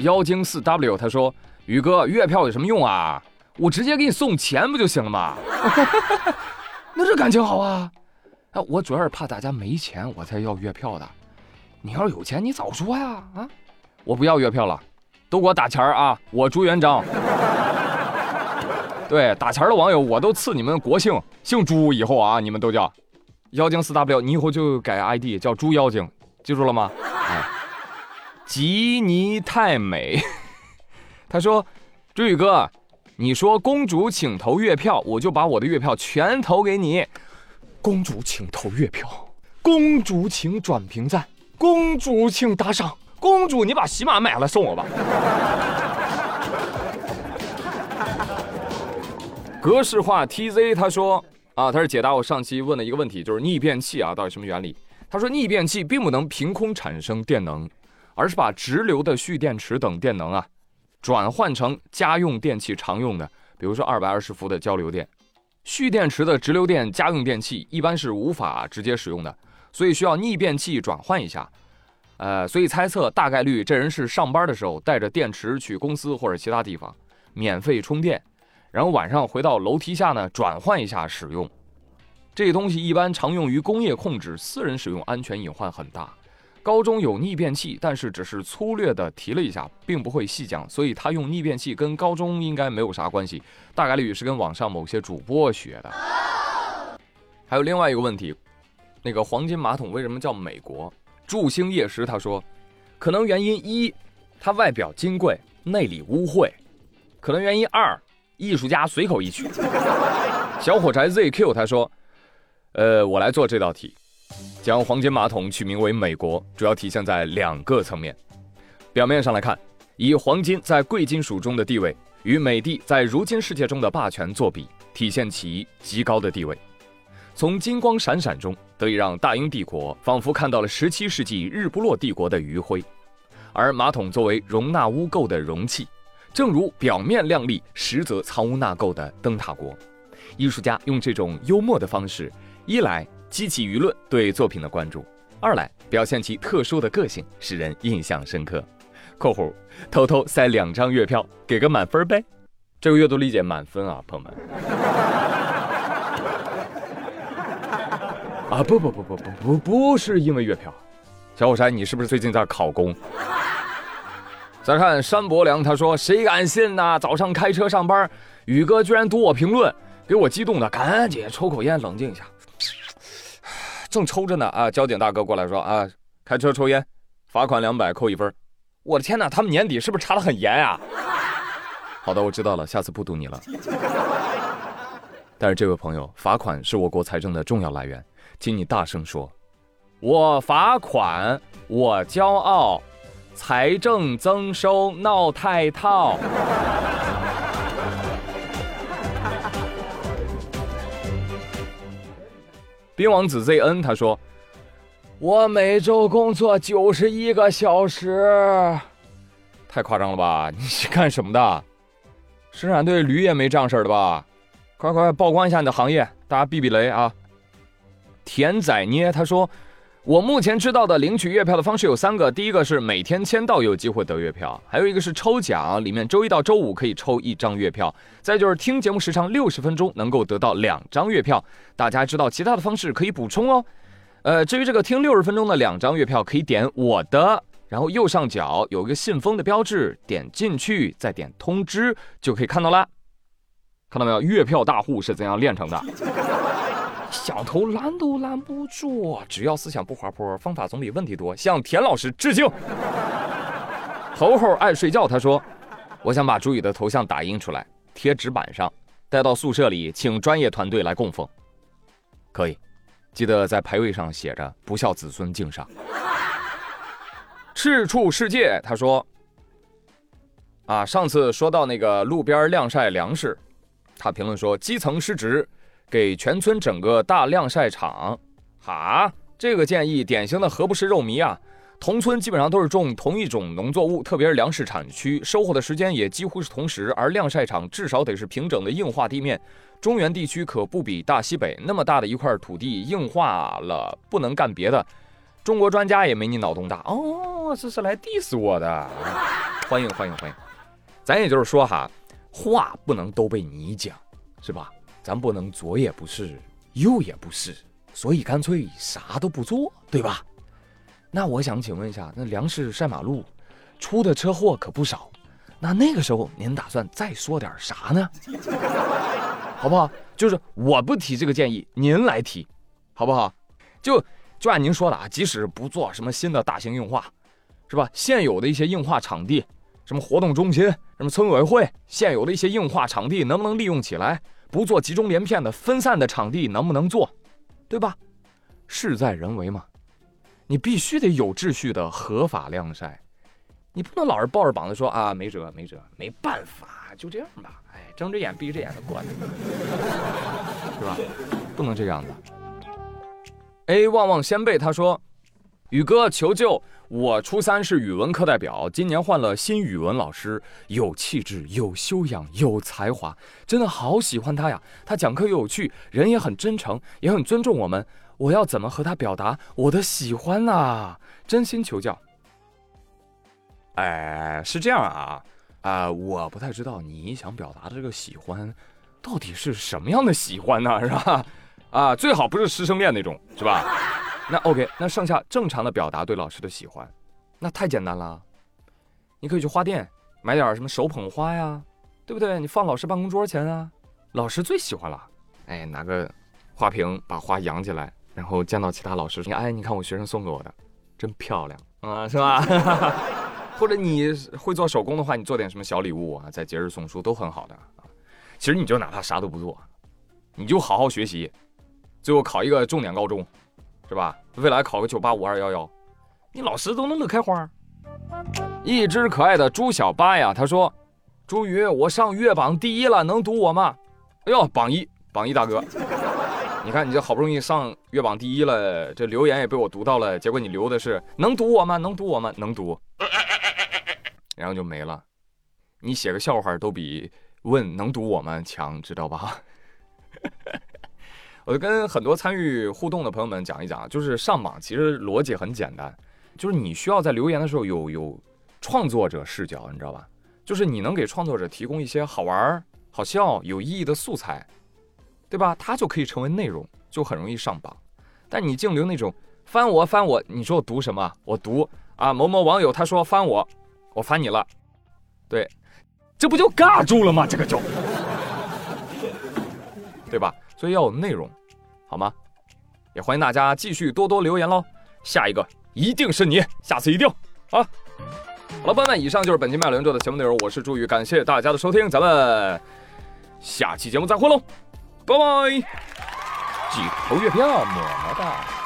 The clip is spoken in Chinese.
妖精四 W 他说：“宇哥，月票有什么用啊？我直接给你送钱不就行了吗？那这感情好啊！啊，我主要是怕大家没钱，我才要月票的。你要是有钱，你早说呀！啊，我不要月票了，都给我打钱啊！我朱元璋。对，打钱的网友我都赐你们国姓，姓朱以后啊，你们都叫妖精四 W，你以后就改 ID 叫朱妖精，记住了吗？哎，吉尼太美，他说，朱宇哥，你说公主请投月票，我就把我的月票全投给你。公主请投月票，公主请转评赞。公主请打赏，公主你把喜马买了送我吧。格式化 TZ 他说啊，他是解答我上期问的一个问题，就是逆变器啊到底什么原理？他说逆变器并不能凭空产生电能，而是把直流的蓄电池等电能啊转换成家用电器常用的，比如说二百二十伏的交流电。蓄电池的直流电家用电器一般是无法直接使用的。所以需要逆变器转换一下，呃，所以猜测大概率这人是上班的时候带着电池去公司或者其他地方免费充电，然后晚上回到楼梯下呢转换一下使用。这东西一般常用于工业控制，私人使用安全隐患很大。高中有逆变器，但是只是粗略的提了一下，并不会细讲，所以他用逆变器跟高中应该没有啥关系，大概率是跟网上某些主播学的。还有另外一个问题。那个黄金马桶为什么叫美国？祝星夜食他说，可能原因一，它外表金贵，内里污秽；可能原因二，艺术家随口一曲。小火柴 ZQ 他说，呃，我来做这道题，将黄金马桶取名为美国，主要体现在两个层面。表面上来看，以黄金在贵金属中的地位与美帝在如今世界中的霸权作比，体现其极高的地位。从金光闪闪中，得以让大英帝国仿佛看到了十七世纪日不落帝国的余晖。而马桶作为容纳污垢的容器，正如表面亮丽，实则藏污纳垢的灯塔国。艺术家用这种幽默的方式，一来激起舆论对作品的关注，二来表现其特殊的个性，使人印象深刻。（括弧偷偷塞两张月票，给个满分呗。）这个阅读理解满分啊，朋友们。啊不不不不不不不是因为月票，小火柴，你是不是最近在考公？再看山伯良，他说：“谁敢信呐？早上开车上班，宇哥居然读我评论，给我激动的，赶紧抽口烟冷静一下。正抽着呢啊！交警大哥过来说啊，开车抽烟，罚款两百，扣一分。我的天哪，他们年底是不是查的很严啊？好的，我知道了，下次不堵你了。但是这位朋友，罚款是我国财政的重要来源。”请你大声说：“我罚款，我骄傲，财政增收闹太套。”冰王子 ZN 他说：“我每周工作九十一个小时，太夸张了吧？你是干什么的？生产队驴也没这样式的吧？快快曝光一下你的行业，大家避避雷啊！”田仔捏他说：“我目前知道的领取月票的方式有三个，第一个是每天签到有机会得月票，还有一个是抽奖，里面周一到周五可以抽一张月票，再就是听节目时长六十分钟能够得到两张月票。大家知道其他的方式可以补充哦。呃，至于这个听六十分钟的两张月票，可以点我的，然后右上角有一个信封的标志，点进去再点通知就可以看到了。看到没有？月票大户是怎样炼成的？”想偷拦都拦不住，只要思想不滑坡，方法总比问题多。向田老师致敬。猴猴爱睡觉，他说：“我想把朱宇的头像打印出来，贴纸板上，带到宿舍里，请专业团队来供奉。可以，记得在牌位上写着‘不孝子孙敬上’。”赤处世界，他说：“啊，上次说到那个路边晾晒粮食，他评论说基层失职。”给全村整个大晾晒场，哈，这个建议典型的何不食肉糜啊！同村基本上都是种同一种农作物，特别是粮食产区，收获的时间也几乎是同时。而晾晒场至少得是平整的硬化地面，中原地区可不比大西北那么大的一块土地硬化了，不能干别的。中国专家也没你脑洞大哦，这是来 diss 我的。欢迎欢迎欢迎。咱也就是说哈，话不能都被你讲，是吧？咱不能左也不是，右也不是，所以干脆啥都不做，对吧？那我想请问一下，那粮食晒马路，出的车祸可不少。那那个时候您打算再说点啥呢？好不好？就是我不提这个建议，您来提，好不好？就就按您说的啊，即使不做什么新的大型硬化，是吧？现有的一些硬化场地，什么活动中心，什么村委会，现有的一些硬化场地能不能利用起来？不做集中连片的分散的场地能不能做？对吧？事在人为嘛。你必须得有秩序的合法晾晒，你不能老是抱着膀子说啊没辙没辙没办法就这样吧，哎睁着眼闭着眼的过，是吧？不能这样的。A 旺旺先辈他说，宇哥求救，我初三是语文课代表，今年换了新语文老师，有气质有修养有才华，真的好喜欢他呀，他讲课又有趣，人也很真诚，也很尊重我们。我要怎么和他表达我的喜欢呢？真心求教。哎，是这样啊，啊，我不太知道你想表达的这个喜欢，到底是什么样的喜欢呢？是吧？啊，最好不是师生恋那种，是吧？那 OK，那剩下正常的表达对老师的喜欢，那太简单了。你可以去花店买点什么手捧花呀，对不对？你放老师办公桌前啊，老师最喜欢了。哎，拿个花瓶把花扬起来。然后见到其他老师说：“哎，你看我学生送给我的，真漂亮啊，是吧？或者你会做手工的话，你做点什么小礼物啊，在节日送书都很好的啊。其实你就哪怕啥都不做，你就好好学习，最后考一个重点高中，是吧？未来考个九八五二幺幺，你老师都能乐开花。”一只可爱的猪小八呀，他说：“朱宇，我上月榜第一了，能读我吗？”哎呦，榜一，榜一大哥。你看，你这好不容易上月榜第一了，这留言也被我读到了。结果你留的是能读我吗？能读我吗？能读，然后就没了。你写个笑话都比问能读我吗强，知道吧？我就跟很多参与互动的朋友们讲一讲，就是上榜其实逻辑很简单，就是你需要在留言的时候有有创作者视角，你知道吧？就是你能给创作者提供一些好玩、好笑、有意义的素材。对吧？他就可以成为内容，就很容易上榜。但你净留那种翻我翻我，你说我读什么？我读啊某某网友他说翻我，我翻你了，对，这不就尬住了吗？这个就，对吧？所以要有内容，好吗？也欢迎大家继续多多留言喽。下一个一定是你，下次一定啊！好了，朋友们，以上就是本期麦伦做的节目内容。我是朱宇，感谢大家的收听，咱们下期节目再会喽。拜拜，几头月票，么么哒。